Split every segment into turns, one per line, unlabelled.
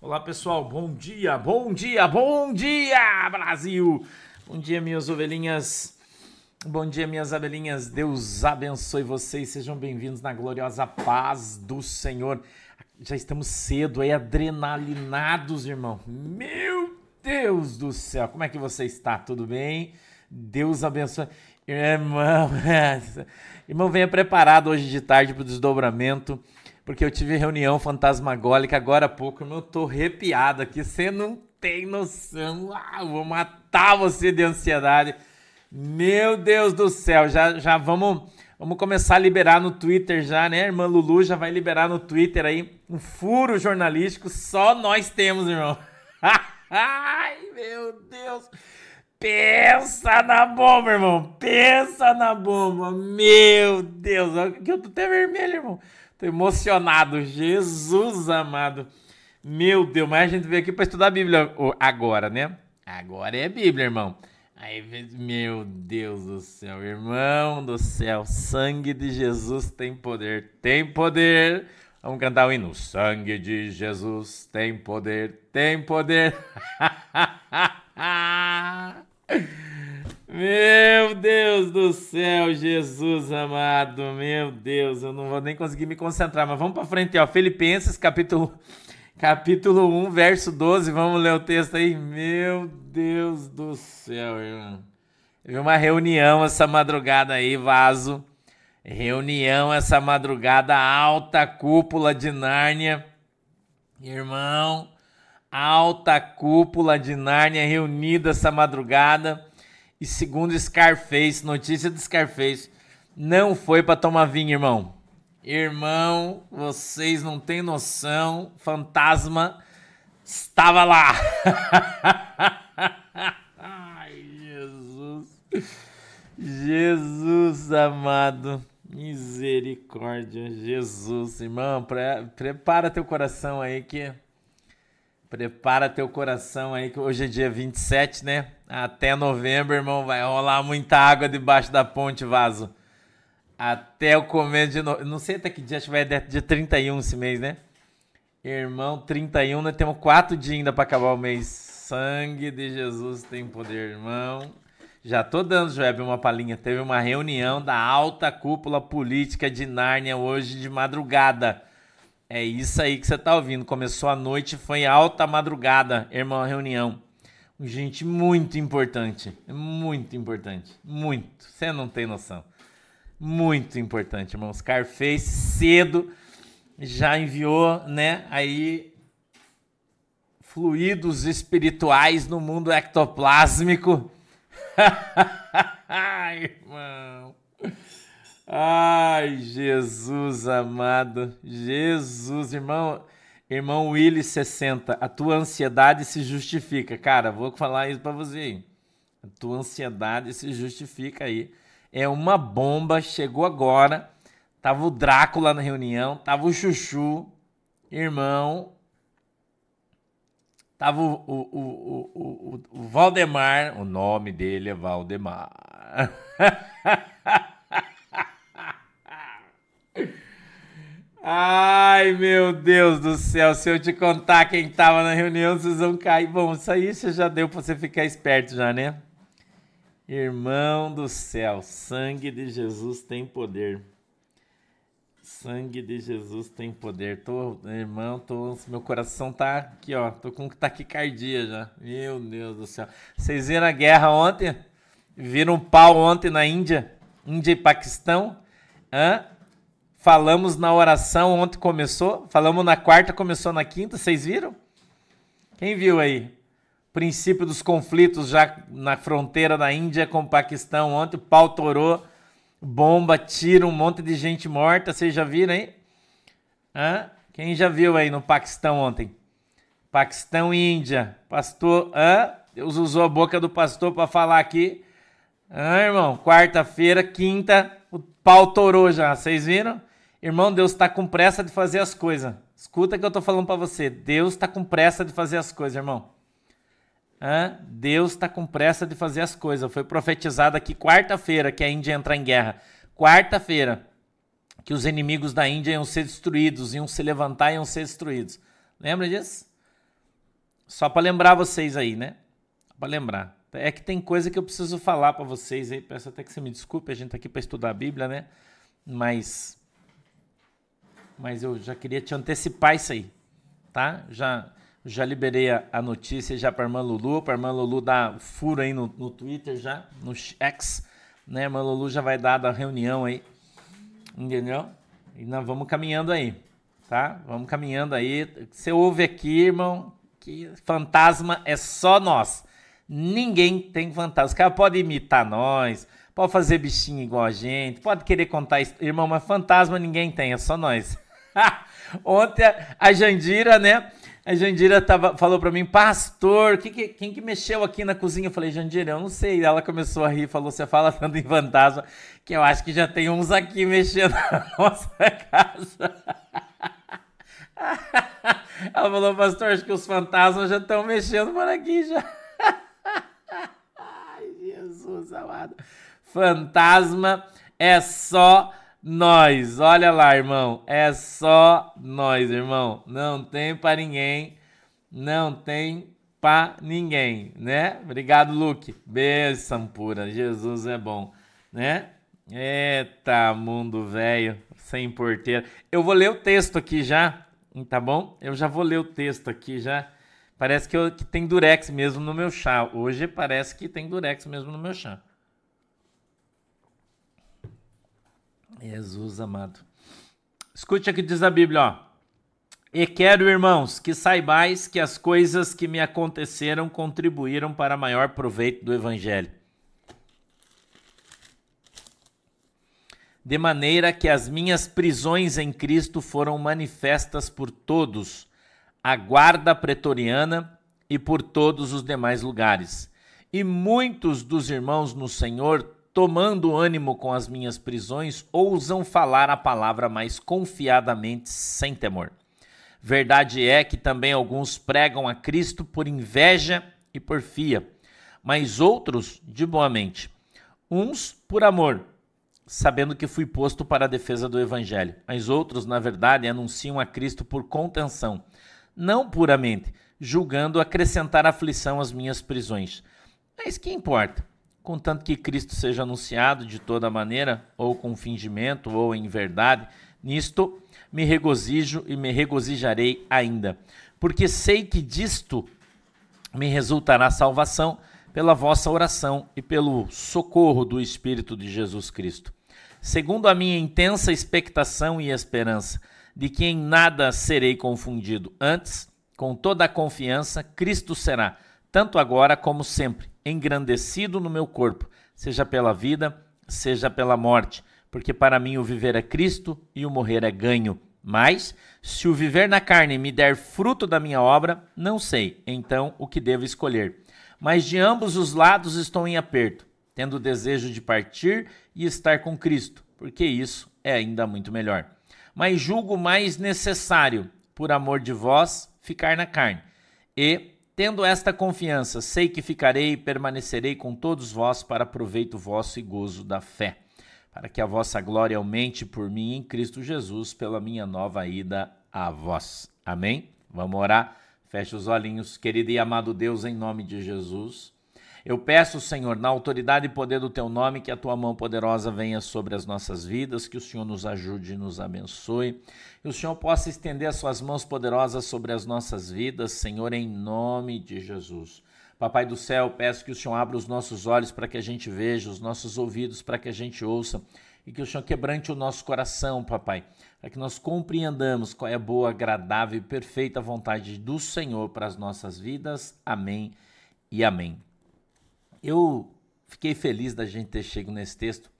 Olá pessoal, bom dia, bom dia, bom dia Brasil! Bom dia minhas ovelhinhas, bom dia minhas abelhinhas, Deus abençoe vocês, sejam bem-vindos na gloriosa paz do Senhor. Já estamos cedo aí, adrenalinados, irmão. Meu Deus do céu, como é que você está? Tudo bem? Deus abençoe. Irmão, irmão, venha preparado hoje de tarde para o desdobramento porque eu tive reunião fantasmagólica agora há pouco, eu tô arrepiado aqui, você não tem noção, ah, vou matar você de ansiedade. Meu Deus do céu, já, já vamos, vamos começar a liberar no Twitter já, né? irmã Lulu já vai liberar no Twitter aí um furo jornalístico, só nós temos, irmão. Ai, meu Deus. Pensa na bomba, irmão. Pensa na bomba. Meu Deus, que eu tô até vermelho, irmão. Tô emocionado. Jesus amado. Meu Deus, mas a gente veio aqui para estudar a Bíblia agora, né? Agora é Bíblia, irmão. Aí, meu Deus do céu, irmão do céu, sangue de Jesus tem poder, tem poder. Vamos cantar o hino. Sangue de Jesus tem poder, tem poder. Meu Deus do céu, Jesus amado, meu Deus, eu não vou nem conseguir me concentrar, mas vamos para frente, ó, Filipenses capítulo capítulo 1, verso 12, vamos ler o texto aí. Meu Deus do céu, irmão. Teve uma reunião essa madrugada aí, vaso. Reunião essa madrugada, alta cúpula de Nárnia. Irmão, alta cúpula de Nárnia reunida essa madrugada e segundo Scarface, notícia do Scarface, não foi para tomar vinho, irmão. Irmão, vocês não têm noção, fantasma estava lá. Ai, Jesus. Jesus amado. Misericórdia, Jesus, irmão, pre prepara teu coração aí que Prepara teu coração aí, que hoje é dia 27, né? Até novembro, irmão, vai rolar muita água debaixo da ponte, vaso. Até o começo de novembro. Não sei até que dia, acho que vai dia 31 esse mês, né? Irmão, 31, nós temos quatro dias ainda para acabar o mês. Sangue de Jesus tem poder, irmão. Já tô dando, Joeb, uma palhinha. Teve uma reunião da alta cúpula política de Nárnia hoje de madrugada é isso aí que você tá ouvindo. Começou a noite, foi alta madrugada, irmão, reunião. Gente muito importante, muito importante, muito. Você não tem noção. Muito importante, irmão. Scarface cedo já enviou, né, aí fluidos espirituais no mundo ectoplásmico. Ai, irmão. Ai, Jesus amado. Jesus, irmão. Irmão Willy 60, a tua ansiedade se justifica. Cara, vou falar isso para você aí. A tua ansiedade se justifica aí. É uma bomba, chegou agora. Tava o Drácula na reunião, tava o Chuchu, irmão. Tava o, o, o, o, o Valdemar, o nome dele é Valdemar. Ai, meu Deus do céu, se eu te contar quem tava na reunião, vocês vão cair. Bom, isso aí já deu pra você ficar esperto já, né? Irmão do céu, sangue de Jesus tem poder. Sangue de Jesus tem poder. Tô, irmão, tô, meu coração tá aqui, ó. Tô com taquicardia já. Meu Deus do céu. Vocês viram a guerra ontem? Viram um pau ontem na Índia? Índia e Paquistão? Hã? Falamos na oração, ontem começou. Falamos na quarta, começou na quinta. Vocês viram? Quem viu aí? Princípio dos conflitos já na fronteira da Índia com o Paquistão. Ontem o pau torou, bomba, tira, um monte de gente morta. Vocês já viram aí? Hã? Quem já viu aí no Paquistão ontem? Paquistão e Índia. Pastor, hã? Deus usou a boca do pastor para falar aqui. Hã, irmão? Quarta-feira, quinta, o pau torou já. Vocês viram? Irmão, Deus está com pressa de fazer as coisas. Escuta que eu estou falando para você. Deus está com pressa de fazer as coisas, irmão. Hã? Deus está com pressa de fazer as coisas. Foi profetizado aqui quarta-feira que a Índia ia entrar em guerra. Quarta-feira que os inimigos da Índia iam ser destruídos, iam se levantar e iam ser destruídos. Lembra disso? Só para lembrar vocês aí, né? Para lembrar. É que tem coisa que eu preciso falar para vocês aí. Peço até que você me desculpe, a gente tá aqui para estudar a Bíblia, né? Mas mas eu já queria te antecipar isso aí, tá? Já já liberei a, a notícia já para irmã Lulu, para irmã Lulu dar furo aí no, no Twitter já, no X, né? Irmã Lulu já vai dar da reunião aí, entendeu? E nós vamos caminhando aí, tá? Vamos caminhando aí. Você ouve aqui, irmão, que fantasma é só nós. Ninguém tem fantasma. Os caras podem imitar nós, pode fazer bichinho igual a gente, pode querer contar, irmão, mas fantasma ninguém tem, é só nós. Ontem a Jandira, né? A Jandira tava, falou para mim, pastor, que, que, quem que mexeu aqui na cozinha? Eu falei, Jandira, eu não sei. Ela começou a rir, falou, você fala tanto em fantasma, que eu acho que já tem uns aqui mexendo na nossa casa. Ela falou, pastor, acho que os fantasmas já estão mexendo por aqui já. Ai, Jesus amado. Fantasma é só nós. Olha lá, irmão. É só nós, irmão. Não tem para ninguém. Não tem para ninguém, né? Obrigado, Luke. Beijo, pura. Jesus é bom, né? Eita, mundo velho, sem porteira. Eu vou ler o texto aqui já, tá bom? Eu já vou ler o texto aqui já. Parece que, eu, que tem durex mesmo no meu chá. Hoje parece que tem durex mesmo no meu chá. Jesus amado. Escute o que diz a Bíblia, ó. E quero, irmãos, que saibais que as coisas que me aconteceram contribuíram para maior proveito do Evangelho. De maneira que as minhas prisões em Cristo foram manifestas por todos, a guarda pretoriana e por todos os demais lugares. E muitos dos irmãos no Senhor tomando ânimo com as minhas prisões, ousam falar a palavra mais confiadamente, sem temor. Verdade é que também alguns pregam a Cristo por inveja e porfia, mas outros de boa mente. Uns por amor, sabendo que fui posto para a defesa do evangelho, mas outros, na verdade, anunciam a Cristo por contenção, não puramente, julgando acrescentar aflição às minhas prisões. Mas que importa? Contanto que Cristo seja anunciado de toda maneira, ou com fingimento, ou em verdade, nisto me regozijo e me regozijarei ainda, porque sei que disto me resultará salvação pela vossa oração e pelo socorro do Espírito de Jesus Cristo. Segundo a minha intensa expectação e esperança, de que em nada serei confundido, antes, com toda a confiança, Cristo será, tanto agora como sempre, engrandecido no meu corpo, seja pela vida, seja pela morte, porque para mim o viver é Cristo e o morrer é ganho. Mas, se o viver na carne me der fruto da minha obra, não sei, então, o que devo escolher. Mas de ambos os lados estou em aperto, tendo o desejo de partir e estar com Cristo, porque isso é ainda muito melhor. Mas julgo mais necessário, por amor de vós, ficar na carne. E, Tendo esta confiança, sei que ficarei e permanecerei com todos vós para proveito vosso e gozo da fé, para que a vossa glória aumente por mim em Cristo Jesus, pela minha nova ida a vós. Amém? Vamos orar? Feche os olhinhos, querido e amado Deus, em nome de Jesus. Eu peço, Senhor, na autoridade e poder do teu nome, que a tua mão poderosa venha sobre as nossas vidas, que o Senhor nos ajude e nos abençoe, que o Senhor possa estender as suas mãos poderosas sobre as nossas vidas, Senhor, em nome de Jesus. Papai do céu, peço que o Senhor abra os nossos olhos para que a gente veja, os nossos ouvidos para que a gente ouça, e que o Senhor quebrante o nosso coração, papai, para que nós compreendamos qual é a boa, agradável e perfeita vontade do Senhor para as nossas vidas. Amém e amém. Eu fiquei feliz da gente ter chegado nesse texto,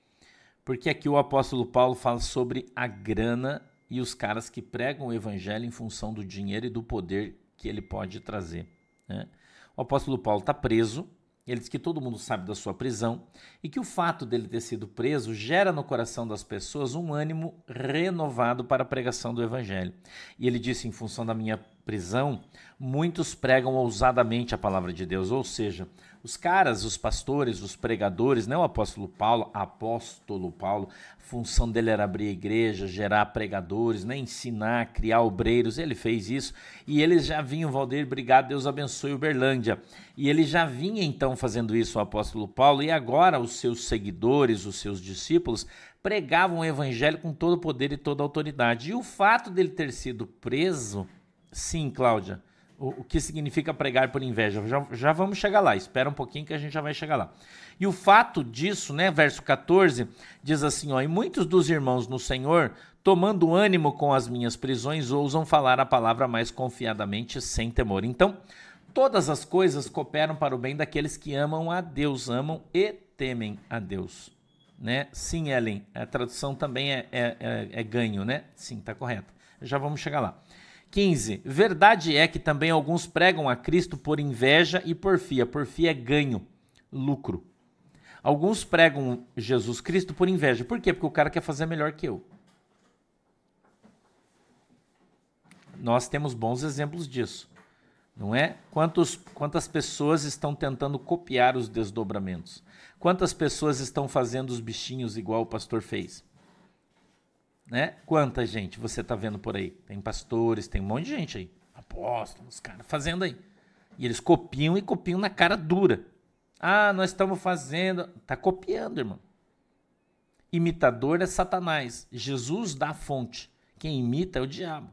porque aqui o apóstolo Paulo fala sobre a grana e os caras que pregam o evangelho em função do dinheiro e do poder que ele pode trazer. Né? O apóstolo Paulo está preso, ele diz que todo mundo sabe da sua prisão e que o fato dele ter sido preso gera no coração das pessoas um ânimo renovado para a pregação do evangelho. E ele disse: em função da minha prisão, muitos pregam ousadamente a palavra de Deus, ou seja, os caras, os pastores, os pregadores, não o apóstolo Paulo, apóstolo Paulo, a função dele era abrir igreja, gerar pregadores, né, ensinar, criar obreiros, ele fez isso, e eles já vinham, Valdeir, obrigado, Deus abençoe Uberlândia, e ele já vinha então fazendo isso, o apóstolo Paulo, e agora os seus seguidores, os seus discípulos, pregavam o evangelho com todo o poder e toda a autoridade, e o fato dele ter sido preso, sim, Cláudia, o, o que significa pregar por inveja. Já, já vamos chegar lá, espera um pouquinho que a gente já vai chegar lá. E o fato disso, né, verso 14, diz assim: ó, E muitos dos irmãos no Senhor, tomando ânimo com as minhas prisões, ousam falar a palavra mais confiadamente, sem temor. Então, todas as coisas cooperam para o bem daqueles que amam a Deus, amam e temem a Deus. Né? Sim, Ellen, a tradução também é, é, é, é ganho, né? Sim, tá correto. Já vamos chegar lá. 15. Verdade é que também alguns pregam a Cristo por inveja e porfia. Porfia é ganho, lucro. Alguns pregam Jesus Cristo por inveja. Por quê? Porque o cara quer fazer melhor que eu. Nós temos bons exemplos disso. Não é? Quantos, quantas pessoas estão tentando copiar os desdobramentos? Quantas pessoas estão fazendo os bichinhos igual o pastor fez? Né? Quanta gente você tá vendo por aí? Tem pastores, tem um monte de gente aí, apóstolos, cara, fazendo aí. E eles copiam e copiam na cara dura. Ah, nós estamos fazendo. Tá copiando, irmão. Imitador é Satanás. Jesus dá a fonte. Quem imita é o diabo.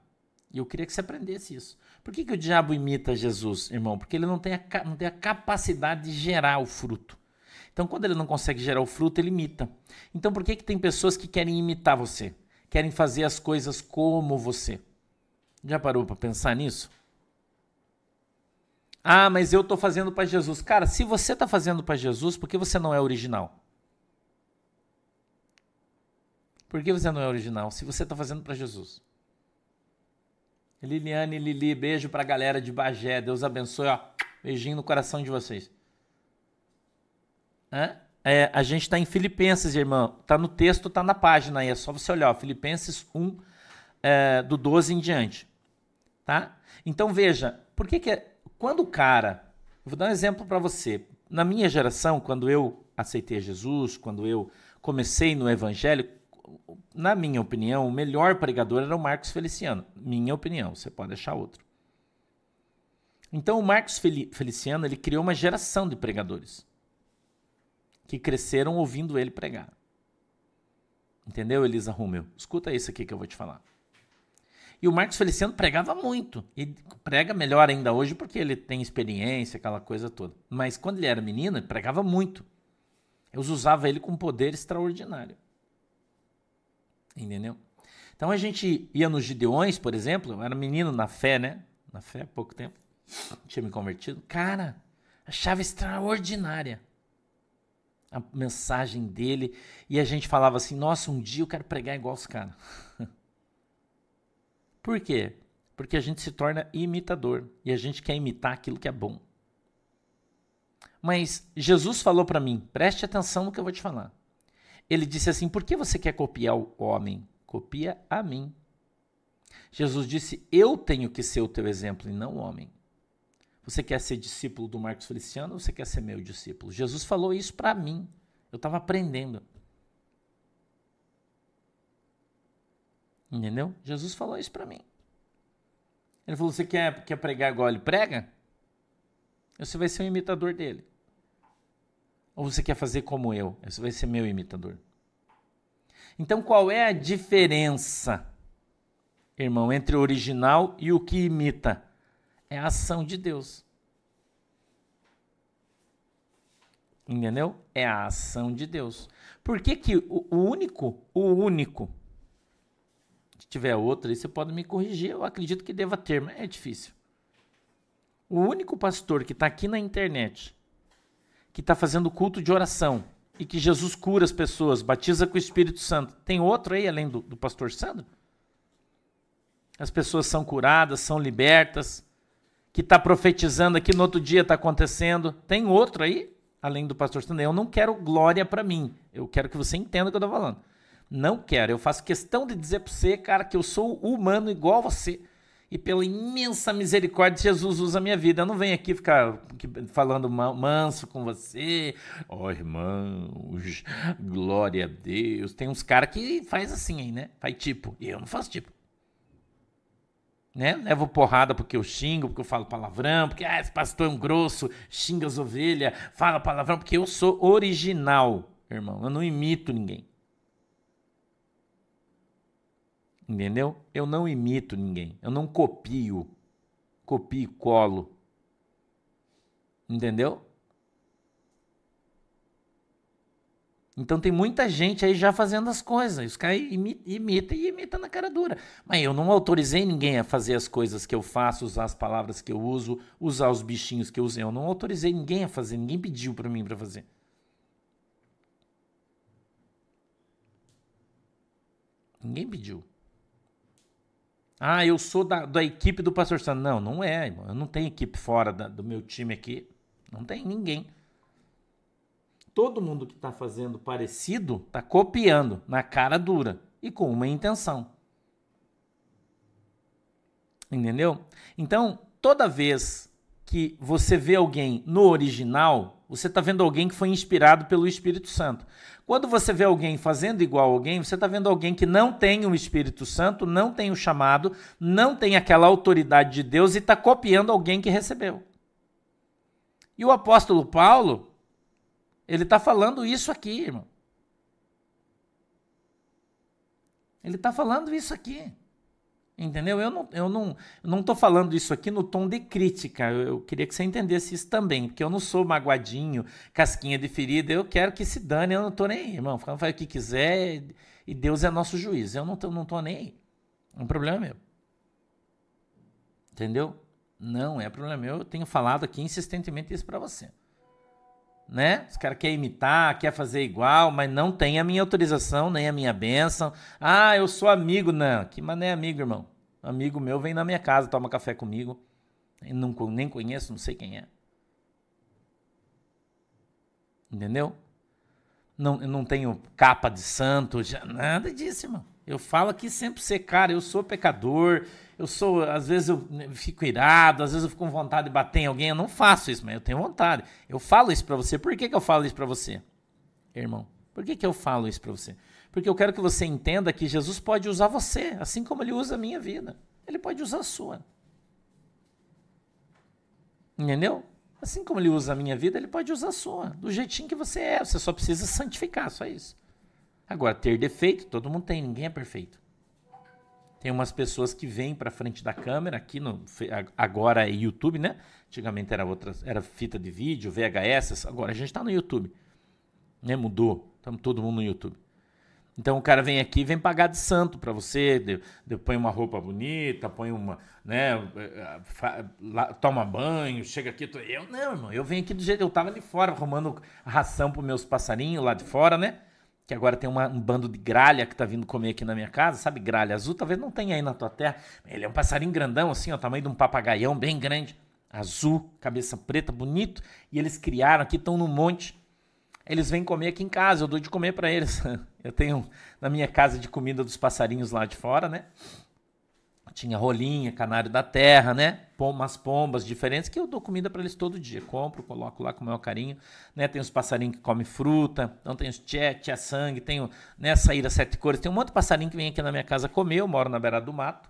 E eu queria que você aprendesse isso. Por que, que o diabo imita Jesus, irmão? Porque ele não tem, a, não tem a capacidade de gerar o fruto. Então, quando ele não consegue gerar o fruto, ele imita. Então, por que, que tem pessoas que querem imitar você? Querem fazer as coisas como você. Já parou para pensar nisso? Ah, mas eu estou fazendo para Jesus. Cara, se você está fazendo para Jesus, por que você não é original? Por que você não é original? Se você está fazendo para Jesus. Liliane, Lili, beijo para a galera de Bagé. Deus abençoe. Ó, beijinho no coração de vocês. Hã? É, a gente está em Filipenses, irmão. Está no texto, está na página aí. É só você olhar. Ó, Filipenses 1, é, do 12 em diante. Tá? Então veja, por que, que é, quando o cara. Vou dar um exemplo para você. Na minha geração, quando eu aceitei Jesus, quando eu comecei no evangelho, na minha opinião, o melhor pregador era o Marcos Feliciano. Minha opinião, você pode achar outro. Então o Marcos Feliciano ele criou uma geração de pregadores que cresceram ouvindo ele pregar. Entendeu, Elisa Rummel? Escuta isso aqui que eu vou te falar. E o Marcos Feliciano pregava muito. E prega melhor ainda hoje porque ele tem experiência, aquela coisa toda. Mas quando ele era menino, ele pregava muito. Eu usava ele com poder extraordinário. Entendeu? Então a gente ia nos Gideões, por exemplo, eu era menino na fé, né? Na fé há pouco tempo. Tinha me convertido. Cara, achava extraordinária a mensagem dele e a gente falava assim: nossa, um dia eu quero pregar igual os caras. Por quê? Porque a gente se torna imitador e a gente quer imitar aquilo que é bom. Mas Jesus falou para mim: preste atenção no que eu vou te falar. Ele disse assim: por que você quer copiar o homem? Copia a mim. Jesus disse: eu tenho que ser o teu exemplo e não o homem. Você quer ser discípulo do Marcos Feliciano ou você quer ser meu discípulo? Jesus falou isso para mim. Eu estava aprendendo. Entendeu? Jesus falou isso para mim. Ele falou: Você quer, quer pregar igual ele prega? Você vai ser um imitador dele. Ou você quer fazer como eu? Você vai ser meu imitador. Então, qual é a diferença, irmão, entre o original e o que imita? É a ação de Deus. Entendeu? É a ação de Deus. Por que, que o, único, o único, se tiver outro aí, você pode me corrigir, eu acredito que deva ter, mas é difícil. O único pastor que está aqui na internet, que está fazendo culto de oração e que Jesus cura as pessoas, batiza com o Espírito Santo, tem outro aí além do, do pastor Sandro? As pessoas são curadas, são libertas, que está profetizando aqui, no outro dia está acontecendo. Tem outro aí, além do pastor Sandro. Eu não quero glória para mim. Eu quero que você entenda o que eu estou falando. Não quero. Eu faço questão de dizer para você, cara, que eu sou humano igual você. e pela imensa misericórdia, Jesus usa a minha vida. Eu não venho aqui ficar falando manso com você. Ó, oh, irmãos, glória a Deus. Tem uns caras que faz assim aí, né? Faz tipo. E eu não faço tipo. Né? Levo porrada porque eu xingo, porque eu falo palavrão, porque ah, esse pastor é um grosso, xinga as ovelhas, fala palavrão, porque eu sou original, irmão. Eu não imito ninguém. Entendeu? Eu não imito ninguém. Eu não copio. Copio e colo. Entendeu? Então tem muita gente aí já fazendo as coisas. Os caras imitam e imitam na cara dura. Mas eu não autorizei ninguém a fazer as coisas que eu faço, usar as palavras que eu uso, usar os bichinhos que eu uso. Eu não autorizei ninguém a fazer, ninguém pediu para mim para fazer. Ninguém pediu. Ah, eu sou da, da equipe do Pastor Santo. Não, não é, irmão. Eu não tenho equipe fora da, do meu time aqui. Não tem ninguém. Todo mundo que está fazendo parecido está copiando na cara dura e com uma intenção. Entendeu? Então, toda vez que você vê alguém no original, você está vendo alguém que foi inspirado pelo Espírito Santo. Quando você vê alguém fazendo igual a alguém, você está vendo alguém que não tem o Espírito Santo, não tem o chamado, não tem aquela autoridade de Deus e está copiando alguém que recebeu. E o apóstolo Paulo, ele está falando isso aqui, irmão. Ele está falando isso aqui. Entendeu? Eu não, eu não, eu não falando isso aqui no tom de crítica. Eu, eu, queria que você entendesse isso também, porque eu não sou magoadinho, casquinha de ferida. Eu quero que se dane, eu não tô nem aí, irmão. Faz o que quiser e Deus é nosso juiz. Eu não tô, não tô nem aí. É um problema meu. Entendeu? Não é problema meu. Eu tenho falado aqui insistentemente isso para você. Né? Os caras querem imitar, quer fazer igual, mas não tem a minha autorização, nem a minha bênção. Ah, eu sou amigo. Não, que mané amigo, irmão. Amigo meu vem na minha casa, toma café comigo. Eu não, nem conheço, não sei quem é. Entendeu? Não, eu não tenho capa de santo, já, nada disso, irmão. Eu falo aqui sempre ser cara, eu sou pecador, eu sou, às vezes eu fico irado, às vezes eu fico com vontade de bater em alguém, eu não faço isso, mas eu tenho vontade. Eu falo isso para você. Por que, que eu falo isso para você, irmão? Por que, que eu falo isso para você? Porque eu quero que você entenda que Jesus pode usar você, assim como ele usa a minha vida. Ele pode usar a sua. Entendeu? Assim como ele usa a minha vida, ele pode usar a sua, do jeitinho que você é. Você só precisa santificar, só isso. Agora, ter defeito, todo mundo tem, ninguém é perfeito. Tem umas pessoas que vêm para frente da câmera, aqui no agora é YouTube, né? Antigamente era outra, era fita de vídeo, VHS, agora a gente está no YouTube. Né? Mudou. Estamos todo mundo no YouTube. Então o cara vem aqui vem pagar de santo para você, de, põe uma roupa bonita, põe uma, né, fa, lá, toma banho, chega aqui, tô, eu não, irmão, eu venho aqui do jeito eu tava ali fora arrumando ração para meus passarinhos lá de fora, né? Que agora tem uma, um bando de gralha que tá vindo comer aqui na minha casa, sabe? Gralha azul, talvez não tenha aí na tua terra. Ele é um passarinho grandão, assim, ó, tamanho de um papagaião bem grande, azul, cabeça preta, bonito. E eles criaram aqui, estão no monte. Eles vêm comer aqui em casa, eu dou de comer para eles. Eu tenho na minha casa de comida dos passarinhos lá de fora, né? Tinha rolinha, canário da terra, né? Umas pombas diferentes que eu dou comida para eles todo dia. Compro, coloco lá com o maior carinho. Né? Tem os passarinhos que comem fruta, então tem os tchê, tchê sangue, tem né, saíra sete cores. Tem um monte de passarinho que vem aqui na minha casa comer. Eu moro na beira do mato.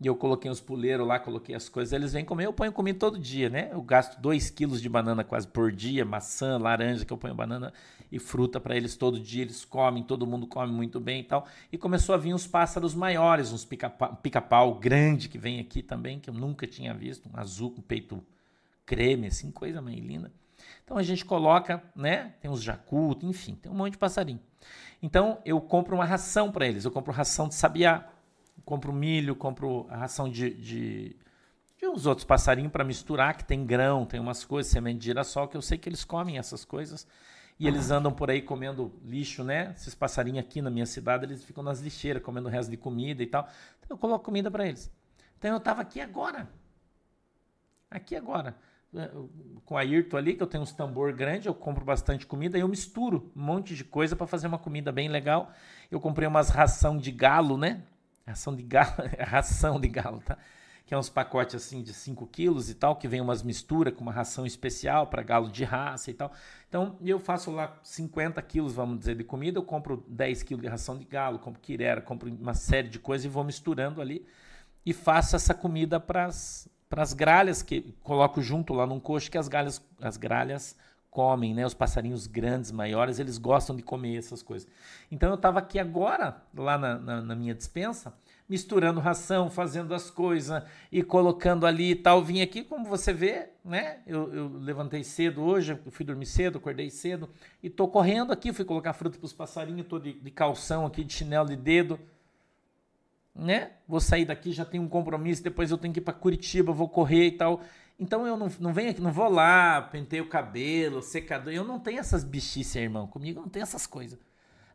E eu coloquei os puleiros lá, coloquei as coisas, eles vêm comer, eu ponho comida todo dia, né? Eu gasto 2 quilos de banana quase por dia, maçã, laranja, que eu ponho banana e fruta para eles todo dia, eles comem, todo mundo come muito bem e tal. E começou a vir uns pássaros maiores, uns pica-pau pica grande que vem aqui também, que eu nunca tinha visto, um azul com peito creme, assim, coisa meio linda. Então a gente coloca, né? Tem uns jacu, enfim, tem um monte de passarinho. Então eu compro uma ração para eles, eu compro ração de sabiá compro milho, compro a ração de, de, de uns outros passarinhos para misturar, que tem grão, tem umas coisas, semente de girassol, que eu sei que eles comem essas coisas. E eles andam por aí comendo lixo, né? Esses passarinhos aqui na minha cidade, eles ficam nas lixeiras, comendo resto de comida e tal. Então eu coloco comida para eles. Então eu estava aqui agora. Aqui agora. Eh, com a Irto ali, que eu tenho uns tambor grande, eu compro bastante comida e eu misturo um monte de coisa para fazer uma comida bem legal. Eu comprei umas ração de galo, né? Ração de galo, ração de galo, tá? Que é uns pacotes assim de 5 quilos e tal, que vem umas misturas com uma ração especial para galo de raça e tal. Então eu faço lá 50 quilos, vamos dizer, de comida, eu compro 10 quilos de ração de galo, compro quirera, compro uma série de coisas e vou misturando ali e faço essa comida para as gralhas, que coloco junto lá num coxo que as gralhas, as gralhas comem, né? Os passarinhos grandes, maiores, eles gostam de comer essas coisas. Então eu estava aqui agora, lá na, na, na minha dispensa, misturando ração, fazendo as coisas e colocando ali e tal. Vim aqui, como você vê, né? Eu, eu levantei cedo hoje, fui dormir cedo, acordei cedo e tô correndo aqui. Fui colocar fruta para os passarinhos, tô de, de calção aqui, de chinelo de dedo. Né? Vou sair daqui, já tenho um compromisso, depois eu tenho que ir para Curitiba, vou correr e tal. Então eu não, não venho aqui, não vou lá, pentei o cabelo, secador. Eu não tenho essas bichices, irmão. Comigo não tem essas coisas.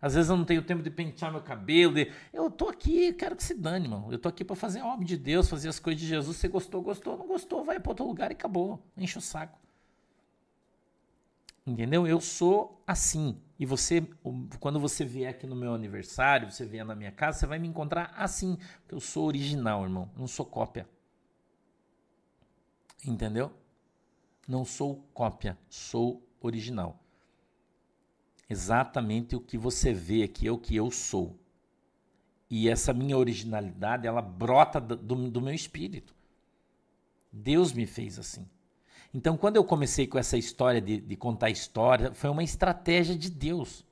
Às vezes eu não tenho tempo de pentear meu cabelo. De... Eu tô aqui, quero que se dane, irmão. Eu tô aqui para fazer a obra de Deus, fazer as coisas de Jesus. Você gostou, gostou, não gostou, vai para outro lugar e acabou. Enche o saco. Entendeu? Eu sou assim. E você, quando você vier aqui no meu aniversário, você vier na minha casa, você vai me encontrar assim. Porque eu sou original, irmão. não sou cópia. Entendeu? Não sou cópia, sou original. Exatamente o que você vê aqui é o que eu sou. E essa minha originalidade, ela brota do, do meu espírito. Deus me fez assim. Então, quando eu comecei com essa história de, de contar história, foi uma estratégia de Deus.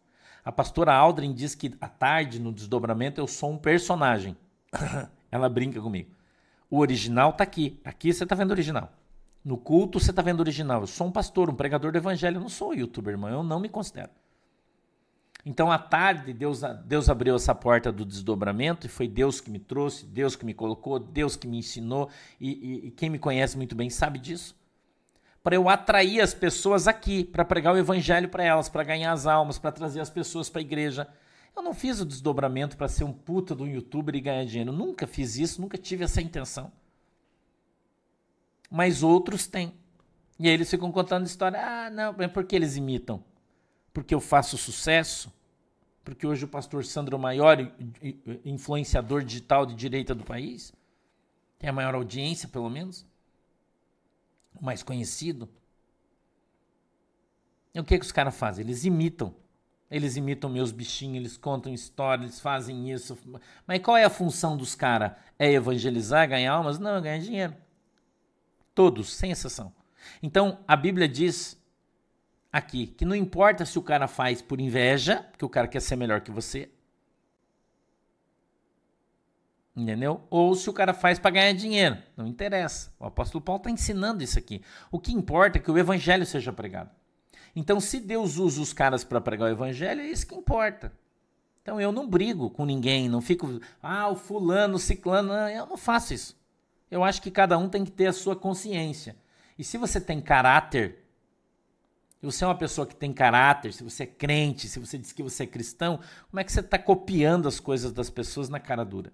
A pastora Aldrin diz que à tarde, no desdobramento, eu sou um personagem. ela brinca comigo. O original está aqui. Aqui você está vendo o original. No culto você está vendo o original. Eu sou um pastor, um pregador do evangelho. Eu não sou youtuber, irmão. Eu não me considero. Então, à tarde, Deus, Deus abriu essa porta do desdobramento e foi Deus que me trouxe, Deus que me colocou, Deus que me ensinou. E, e, e quem me conhece muito bem sabe disso. Para eu atrair as pessoas aqui, para pregar o evangelho para elas, para ganhar as almas, para trazer as pessoas para a igreja. Eu não fiz o desdobramento para ser um puta do youtuber e ganhar dinheiro. Nunca fiz isso, nunca tive essa intenção. Mas outros têm. E aí eles ficam contando história. Ah, não, é porque eles imitam porque eu faço sucesso, porque hoje o pastor Sandro é maior influenciador digital de direita do país, tem a maior audiência, pelo menos, o mais conhecido. E o que, que os caras fazem? Eles imitam. Eles imitam meus bichinhos, eles contam histórias, eles fazem isso. Mas qual é a função dos caras? É evangelizar, ganhar almas? Não, é ganhar dinheiro. Todos, sem exceção. Então, a Bíblia diz aqui que não importa se o cara faz por inveja, porque o cara quer ser melhor que você. Entendeu? Ou se o cara faz para ganhar dinheiro. Não interessa. O apóstolo Paulo está ensinando isso aqui. O que importa é que o evangelho seja pregado. Então, se Deus usa os caras para pregar o evangelho, é isso que importa. Então, eu não brigo com ninguém, não fico, ah, o fulano, o ciclano, não, eu não faço isso. Eu acho que cada um tem que ter a sua consciência. E se você tem caráter, se você é uma pessoa que tem caráter, se você é crente, se você diz que você é cristão, como é que você está copiando as coisas das pessoas na cara dura?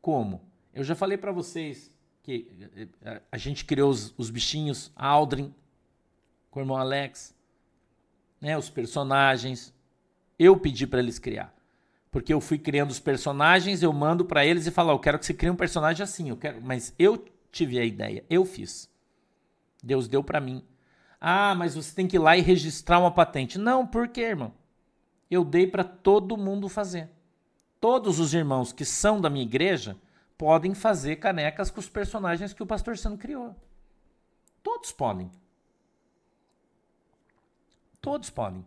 Como? Eu já falei para vocês que eh, eh, a gente criou os, os bichinhos, Aldrin, com o irmão Alex, né, os personagens. Eu pedi para eles criar. Porque eu fui criando os personagens, eu mando para eles e falo, eu quero que você crie um personagem assim, eu quero, mas eu tive a ideia, eu fiz. Deus deu para mim. Ah, mas você tem que ir lá e registrar uma patente. Não, por quê, irmão? Eu dei para todo mundo fazer. Todos os irmãos que são da minha igreja podem fazer canecas com os personagens que o pastor Sano criou. Todos podem. Todos podem.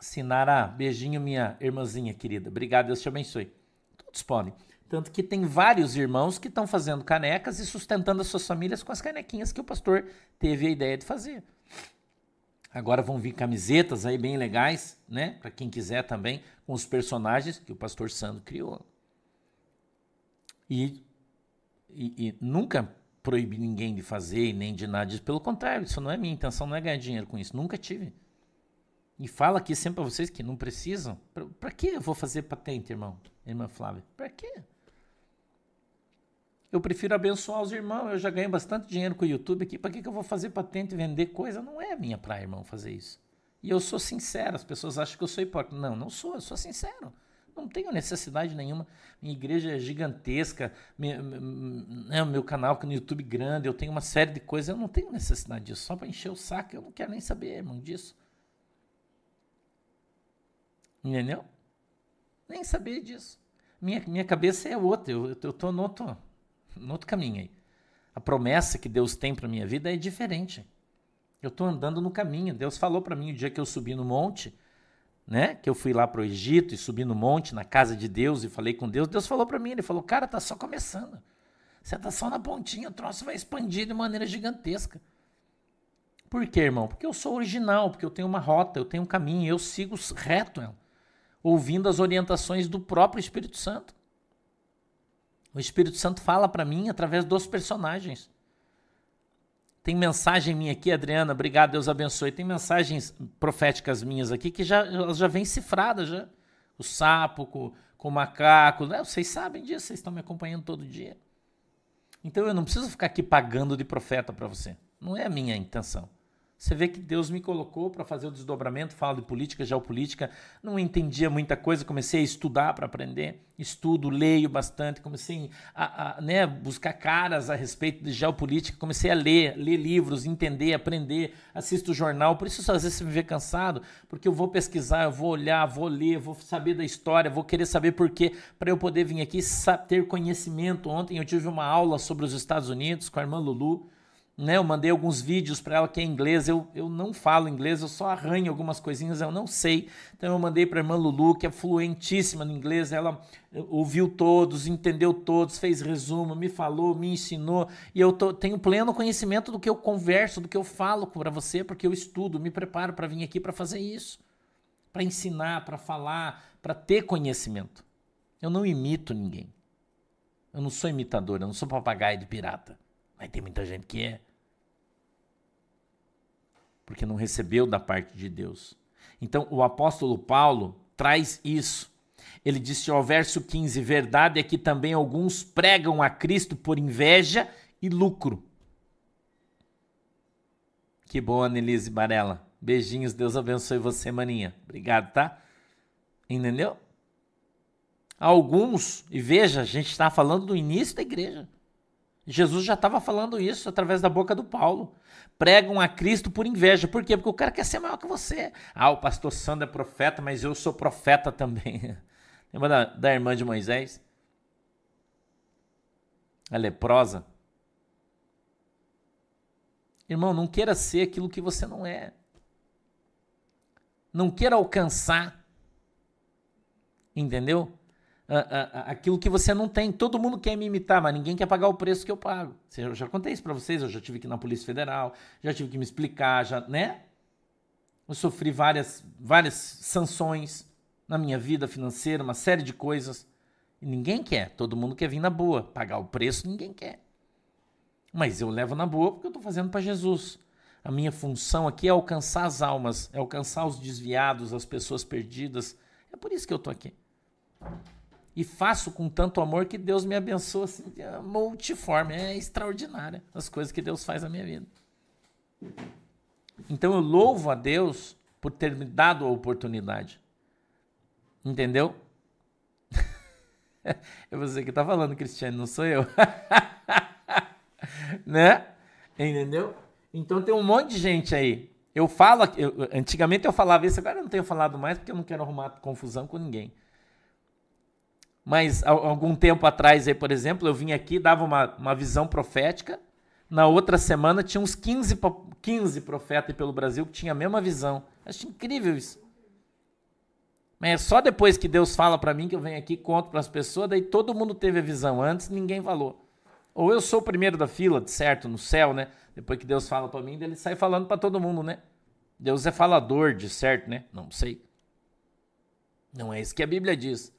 Sinara, beijinho, minha irmãzinha querida. Obrigado, Deus te abençoe. Todos podem. Tanto que tem vários irmãos que estão fazendo canecas e sustentando as suas famílias com as canequinhas que o pastor teve a ideia de fazer. Agora vão vir camisetas aí bem legais, né? Para quem quiser também, com os personagens que o pastor Sandro criou. E, e, e nunca proíbe ninguém de fazer nem de nada disso. Pelo contrário, isso não é minha intenção, não é ganhar dinheiro com isso. Nunca tive. E fala aqui sempre para vocês que não precisam. Para que eu vou fazer patente, irmão? Irmã Flávia? Para quê? Eu prefiro abençoar os irmãos. Eu já ganhei bastante dinheiro com o YouTube aqui. Para que, que eu vou fazer patente e vender coisa? Não é minha praia, irmão, fazer isso. E eu sou sincero. As pessoas acham que eu sou hipócrita. Não, não sou. Eu sou sincero. Não tenho necessidade nenhuma. Minha igreja é gigantesca, minha, né, meu canal no YouTube grande, eu tenho uma série de coisas, eu não tenho necessidade disso. Só para encher o saco, eu não quero nem saber, irmão, disso. Entendeu? Nem saber disso. Minha, minha cabeça é outra, eu, tô no outro, no outro caminho aí. A promessa que Deus tem para minha vida é diferente. Eu estou andando no caminho. Deus falou para mim o dia que eu subi no monte, né? Que eu fui lá para o Egito e subi no monte, na casa de Deus e falei com Deus. Deus falou para mim, ele falou: "Cara, tá só começando. Você tá só na pontinha, o troço vai expandir de maneira gigantesca." Por quê, irmão? Porque eu sou original, porque eu tenho uma rota, eu tenho um caminho, eu sigo reto, ouvindo as orientações do próprio Espírito Santo. O Espírito Santo fala para mim através dos personagens. Tem mensagem minha aqui, Adriana, obrigado, Deus abençoe. Tem mensagens proféticas minhas aqui que já, elas já vêm cifradas já. O sapo com, com o macaco, né? vocês sabem disso, vocês estão me acompanhando todo dia. Então eu não preciso ficar aqui pagando de profeta para você. Não é a minha intenção. Você vê que Deus me colocou para fazer o desdobramento, falo de política, geopolítica, não entendia muita coisa, comecei a estudar para aprender, estudo, leio bastante, comecei a, a né, buscar caras a respeito de geopolítica, comecei a ler, ler livros, entender, aprender, assisto jornal, por isso às vezes você me vê cansado, porque eu vou pesquisar, eu vou olhar, vou ler, vou saber da história, vou querer saber por quê, para eu poder vir aqui ter conhecimento. Ontem eu tive uma aula sobre os Estados Unidos com a irmã Lulu, né? Eu mandei alguns vídeos para ela que é inglês. Eu, eu não falo inglês, eu só arranho algumas coisinhas, eu não sei. Então eu mandei para a irmã Lulu, que é fluentíssima no inglês. Ela ouviu todos, entendeu todos, fez resumo, me falou, me ensinou. E eu tô, tenho pleno conhecimento do que eu converso, do que eu falo para você, porque eu estudo, me preparo para vir aqui para fazer isso. Para ensinar, para falar, para ter conhecimento. Eu não imito ninguém. Eu não sou imitador, eu não sou papagaio de pirata. Mas tem muita gente que é porque não recebeu da parte de Deus. Então, o apóstolo Paulo traz isso. Ele disse ao verso 15: Verdade é que também alguns pregam a Cristo por inveja e lucro. Que bom, Annelise Barella. Beijinhos, Deus abençoe você, maninha. Obrigado, tá? Entendeu? Alguns, e veja, a gente está falando do início da igreja. Jesus já estava falando isso através da boca do Paulo. Pregam a Cristo por inveja. Por quê? Porque o cara quer ser maior que você. Ah, o pastor Sandro é profeta, mas eu sou profeta também. Lembra da, da irmã de Moisés? A leprosa. Irmão, não queira ser aquilo que você não é. Não queira alcançar. Entendeu? Aquilo que você não tem. Todo mundo quer me imitar, mas ninguém quer pagar o preço que eu pago. Eu já contei isso para vocês, eu já tive que ir na Polícia Federal, já tive que me explicar, já, né? Eu sofri várias, várias sanções na minha vida financeira, uma série de coisas. E ninguém quer, todo mundo quer vir na boa. Pagar o preço, ninguém quer. Mas eu levo na boa porque eu estou fazendo para Jesus. A minha função aqui é alcançar as almas, é alcançar os desviados, as pessoas perdidas. É por isso que eu estou aqui e faço com tanto amor que Deus me abençoa assim, multiforme, é extraordinária as coisas que Deus faz na minha vida. Então eu louvo a Deus por ter me dado a oportunidade. Entendeu? É você que está falando, Cristiano, não sou eu. né? Entendeu? Então tem um monte de gente aí. Eu falo, eu, antigamente eu falava isso, agora eu não tenho falado mais porque eu não quero arrumar confusão com ninguém. Mas algum tempo atrás, aí, por exemplo, eu vim aqui, dava uma, uma visão profética. Na outra semana tinha uns 15, 15 profetas pelo Brasil que tinham a mesma visão. Acho incrível isso. Mas é só depois que Deus fala para mim que eu venho aqui conto para as pessoas, daí todo mundo teve a visão antes, ninguém falou. Ou eu sou o primeiro da fila, certo, no céu, né? Depois que Deus fala para mim, ele sai falando para todo mundo, né? Deus é falador, de certo, né? Não sei. Não é isso que a Bíblia diz.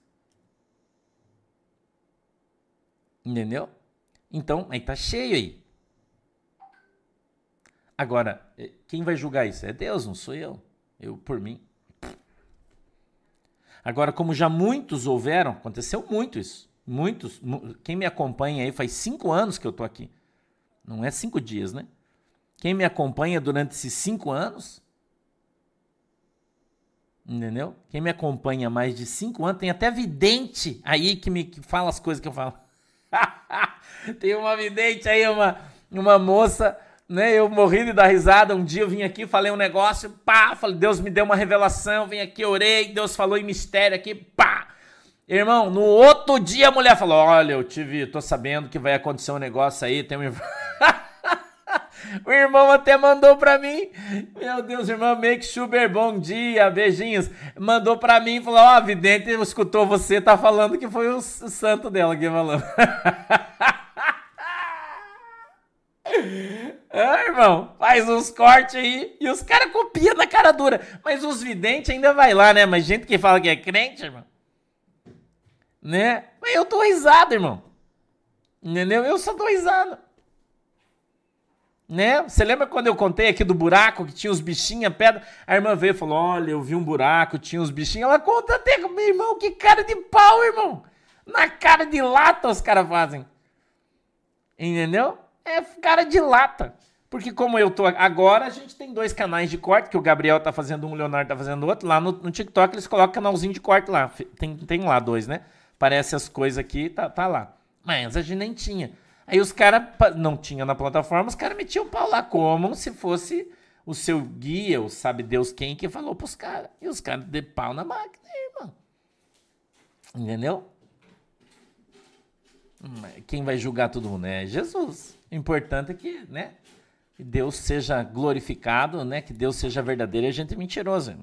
Entendeu? Então, aí tá cheio aí. Agora, eh, quem vai julgar isso? É Deus, não sou eu. Eu por mim. Agora, como já muitos houveram, aconteceu muito isso. Muitos. Quem me acompanha aí faz cinco anos que eu tô aqui. Não é cinco dias, né? Quem me acompanha durante esses cinco anos Entendeu? Quem me acompanha mais de cinco anos, tem até vidente aí que me que fala as coisas que eu falo. tem uma vidente aí, uma, uma moça, né? Eu morri de dar risada. Um dia eu vim aqui, falei um negócio, pá, falei, Deus me deu uma revelação, vim aqui, orei, Deus falou em mistério aqui, pá. Irmão, no outro dia a mulher falou: Olha, eu tive, tô sabendo que vai acontecer um negócio aí, tem um. O irmão até mandou pra mim. Meu Deus, irmão, Make Schuber, bom dia, beijinhos. Mandou pra mim e falou: Ó, oh, vidente escutou você, tá falando que foi o santo dela que falou. Ah, irmão, faz uns cortes aí e os caras copiam na cara dura. Mas os videntes ainda vai lá, né? Mas gente que fala que é crente, irmão. Né? Mas eu tô risado, irmão. Entendeu? Eu só tô risado né? Você lembra quando eu contei aqui do buraco que tinha os bichinhos, a pedra? A irmã veio e falou: Olha, eu vi um buraco, tinha os bichinhos. Ela conta até com meu irmão, que cara de pau, irmão. Na cara de lata os caras fazem. Entendeu? É cara de lata. Porque como eu tô agora, a gente tem dois canais de corte, que o Gabriel tá fazendo um, o Leonardo tá fazendo outro. Lá no, no TikTok eles colocam canalzinho de corte lá. Tem, tem lá dois, né? Parece as coisas aqui, tá, tá lá. Mas a gente nem tinha. Aí os caras, não tinha na plataforma, os caras metiam o pau lá como se fosse o seu guia, o sabe Deus quem, que falou pros caras. E os caras de pau na máquina, irmão. Entendeu? Quem vai julgar todo mundo é Jesus. O importante é que, né? Que Deus seja glorificado, né? Que Deus seja verdadeiro e a gente é mentiroso.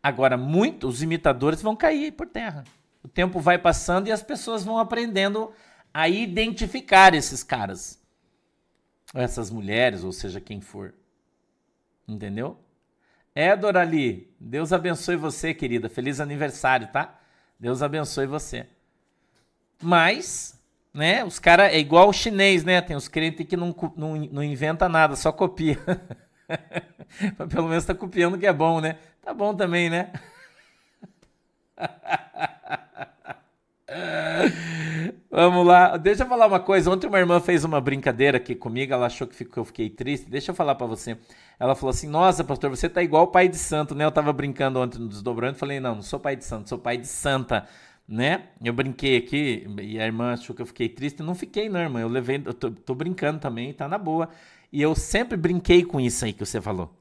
Agora, muitos imitadores vão cair por terra. O tempo vai passando e as pessoas vão aprendendo a identificar esses caras. Ou essas mulheres, ou seja, quem for. Entendeu? É, Dorali, Deus abençoe você, querida. Feliz aniversário, tá? Deus abençoe você. Mas, né, os caras é igual o chinês, né? Tem os crentes que não, não, não inventa nada, só copia. Pelo menos tá copiando que é bom, né? Tá bom também, né? Vamos lá. Deixa eu falar uma coisa. Ontem uma irmã fez uma brincadeira aqui comigo. Ela achou que eu fiquei triste. Deixa eu falar para você. Ela falou assim: Nossa, pastor, você tá igual o pai de santo, né? Eu tava brincando ontem no desdobrando. Falei: Não, não sou pai de santo, sou pai de santa, né? Eu brinquei aqui e a irmã achou que eu fiquei triste. Não fiquei, não, irmã. Eu levei, eu tô, tô brincando também, tá na boa. E eu sempre brinquei com isso aí que você falou.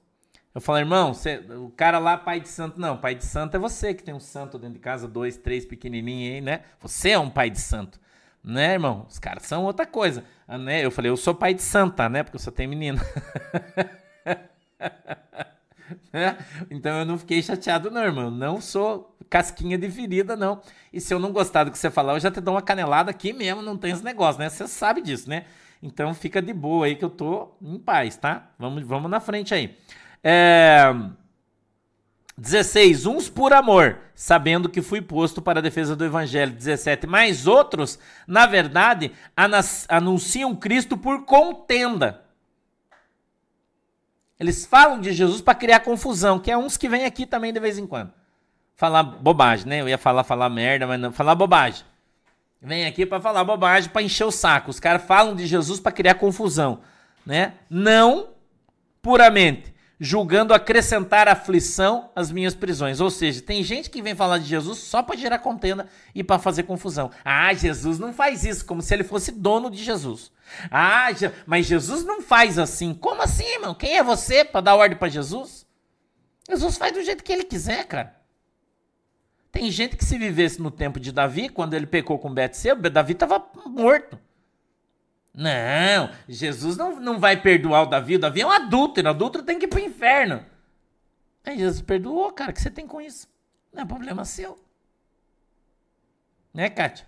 Eu falo, irmão, você, o cara lá, pai de santo, não, pai de santo é você que tem um santo dentro de casa, dois, três pequenininhos aí, né? Você é um pai de santo, né, irmão? Os caras são outra coisa, né? Eu falei, eu sou pai de santa, né? Porque eu só tenho menino. né? Então eu não fiquei chateado, não, irmão. Não sou casquinha de ferida, não. E se eu não gostar do que você falar, eu já te dou uma canelada aqui mesmo, não tem esse negócio, né? Você sabe disso, né? Então fica de boa aí que eu tô em paz, tá? Vamos, vamos na frente aí. É... 16. Uns por amor, sabendo que fui posto para a defesa do evangelho. 17. Mas outros, na verdade, anunciam Cristo por contenda. Eles falam de Jesus para criar confusão, que é uns que vêm aqui também de vez em quando. Falar bobagem, né? Eu ia falar falar merda, mas não, falar bobagem. Vem aqui para falar bobagem, para encher o saco. Os caras falam de Jesus para criar confusão, né? Não puramente julgando acrescentar aflição às minhas prisões. Ou seja, tem gente que vem falar de Jesus só para gerar contenda e para fazer confusão. Ah, Jesus não faz isso, como se ele fosse dono de Jesus. Ah, mas Jesus não faz assim. Como assim, irmão? Quem é você para dar ordem para Jesus? Jesus faz do jeito que ele quiser, cara. Tem gente que se vivesse no tempo de Davi, quando ele pecou com Betseba, Davi estava morto. Não, Jesus não, não vai perdoar o Davi. O Davi é um adulto, o adulto tem que ir pro inferno. Aí Jesus perdoou, cara. O que você tem com isso? Não é problema seu. Né, Kátia?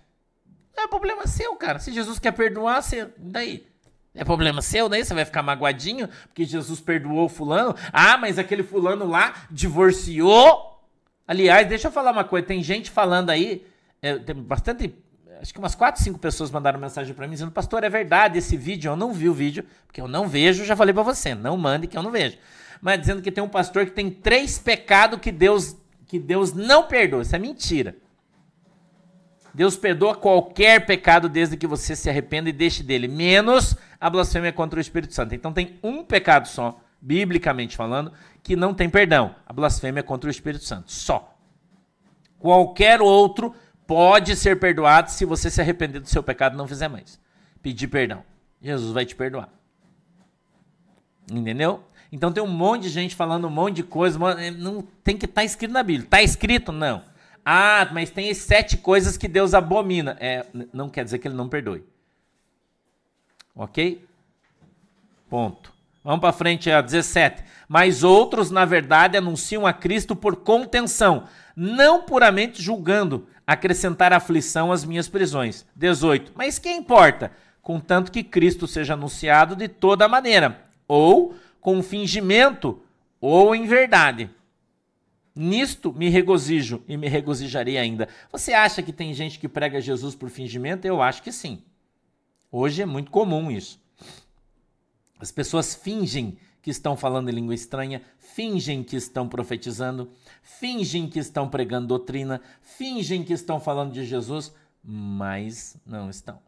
Não é problema seu, cara. Se Jesus quer perdoar, você. Daí? É problema seu, daí você vai ficar magoadinho porque Jesus perdoou fulano. Ah, mas aquele fulano lá divorciou. Aliás, deixa eu falar uma coisa. Tem gente falando aí, é, tem bastante acho que umas 4, 5 pessoas mandaram mensagem para mim dizendo: Pastor, é verdade esse vídeo. Eu não vi o vídeo, porque eu não vejo. Já falei para você, não mande que eu não vejo. Mas dizendo que tem um pastor que tem três pecados que Deus, que Deus não perdoa. Isso é mentira. Deus perdoa qualquer pecado desde que você se arrependa e deixe dele, menos a blasfêmia contra o Espírito Santo. Então tem um pecado só biblicamente falando, que não tem perdão. A blasfêmia contra o Espírito Santo. Só. Qualquer outro pode ser perdoado se você se arrepender do seu pecado e não fizer mais. Pedir perdão. Jesus vai te perdoar. Entendeu? Então tem um monte de gente falando um monte de coisa, não tem que estar tá escrito na Bíblia. Está escrito? Não. Ah, mas tem sete coisas que Deus abomina. É, não quer dizer que ele não perdoe. Ok? Ponto. Vamos para frente, a 17. Mas outros, na verdade, anunciam a Cristo por contenção, não puramente julgando acrescentar aflição às minhas prisões. 18. Mas que importa? Contanto que Cristo seja anunciado de toda maneira, ou com fingimento, ou em verdade. Nisto me regozijo e me regozijarei ainda. Você acha que tem gente que prega Jesus por fingimento? Eu acho que sim. Hoje é muito comum isso. As pessoas fingem que estão falando em língua estranha, fingem que estão profetizando, fingem que estão pregando doutrina, fingem que estão falando de Jesus, mas não estão.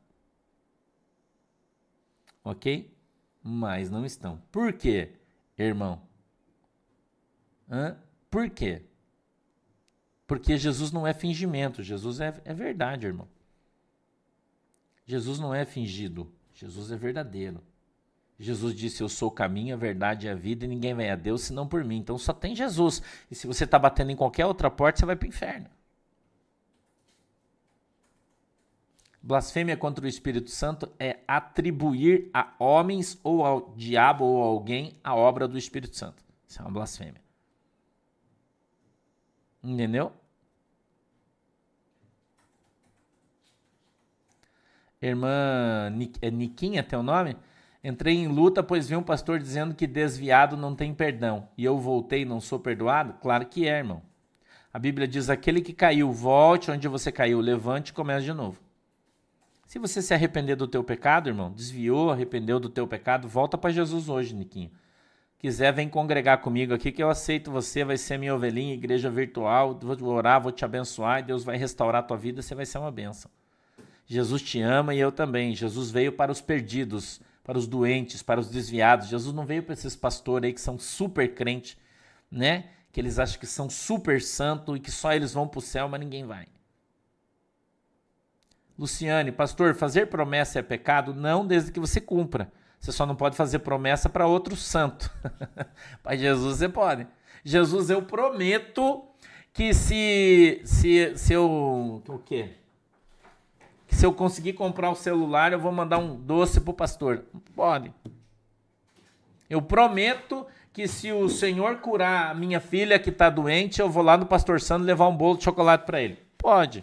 Ok? Mas não estão. Por quê, irmão? Hã? Por quê? Porque Jesus não é fingimento, Jesus é, é verdade, irmão. Jesus não é fingido, Jesus é verdadeiro. Jesus disse: Eu sou o caminho, a verdade e a vida, e ninguém vem a Deus senão por mim. Então só tem Jesus. E se você está batendo em qualquer outra porta, você vai para o inferno. Blasfêmia contra o Espírito Santo é atribuir a homens ou ao diabo ou a alguém a obra do Espírito Santo. Isso é uma blasfêmia. Entendeu? Irmã é Niquinha, teu nome? Entrei em luta, pois vi um pastor dizendo que desviado não tem perdão. E eu voltei não sou perdoado? Claro que é, irmão. A Bíblia diz: aquele que caiu, volte onde você caiu, levante e comece de novo. Se você se arrepender do teu pecado, irmão, desviou, arrependeu do teu pecado, volta para Jesus hoje, Niquinho. Quiser, vem congregar comigo aqui que eu aceito você, vai ser minha ovelhinha, igreja virtual, vou orar, vou te abençoar e Deus vai restaurar a tua vida, você vai ser uma bênção. Jesus te ama e eu também. Jesus veio para os perdidos para os doentes, para os desviados. Jesus não veio para esses pastores aí que são super crentes, né? Que eles acham que são super santos e que só eles vão para o céu, mas ninguém vai. Luciane, pastor, fazer promessa é pecado? Não, desde que você cumpra. Você só não pode fazer promessa para outro santo. para Jesus você pode. Jesus, eu prometo que se, se, se eu. O quê? Que se eu conseguir comprar o celular, eu vou mandar um doce pro pastor. Pode. Eu prometo que se o Senhor curar a minha filha que está doente, eu vou lá no pastor Sandro levar um bolo de chocolate para ele. Pode.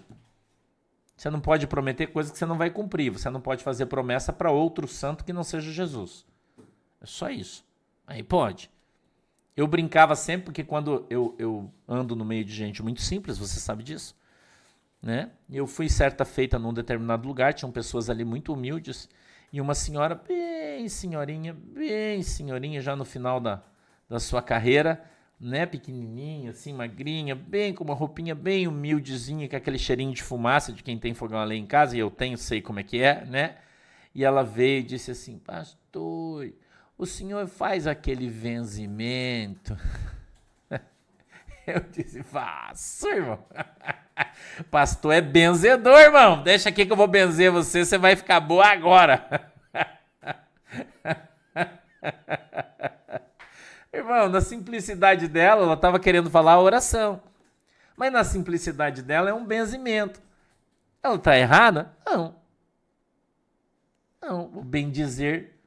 Você não pode prometer coisas que você não vai cumprir. Você não pode fazer promessa para outro santo que não seja Jesus. É só isso. Aí pode. Eu brincava sempre, porque quando eu, eu ando no meio de gente muito simples, você sabe disso né? Eu fui certa feita num determinado lugar, tinham pessoas ali muito humildes e uma senhora bem senhorinha, bem senhorinha já no final da, da sua carreira, né, pequenininha, assim, magrinha, bem com uma roupinha bem humildezinha, com aquele cheirinho de fumaça de quem tem fogão a lenha em casa, e eu tenho, sei como é que é, né? E ela veio e disse assim: "Pastor, o senhor faz aquele vencimento?" Eu disse: "Faço, irmão." Pastor é benzedor, irmão. Deixa aqui que eu vou benzer você, você vai ficar boa agora. irmão, na simplicidade dela, ela estava querendo falar a oração. Mas na simplicidade dela é um benzimento. Ela está errada? Não. Não, o bem dizer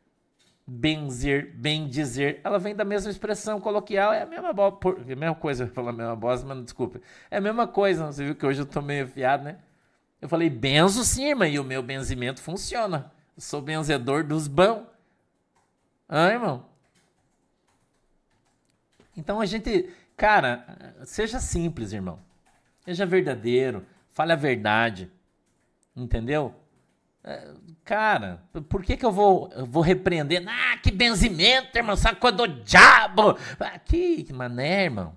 benzer, bem dizer, ela vem da mesma expressão coloquial, é a mesma, por, é a mesma coisa, eu falar a mesma bosta, mas desculpa. É a mesma coisa, você viu que hoje eu tô meio afiado, né? Eu falei, benzo sim, irmã, e o meu benzimento funciona. Eu sou benzedor dos bão. Ah, irmão? Então a gente, cara, seja simples, irmão. Seja verdadeiro, fale a verdade. Entendeu? Cara, por que, que eu vou, eu vou repreender? Ah, que benzimento, irmão, sacou do diabo. Ah, que, mané, irmão.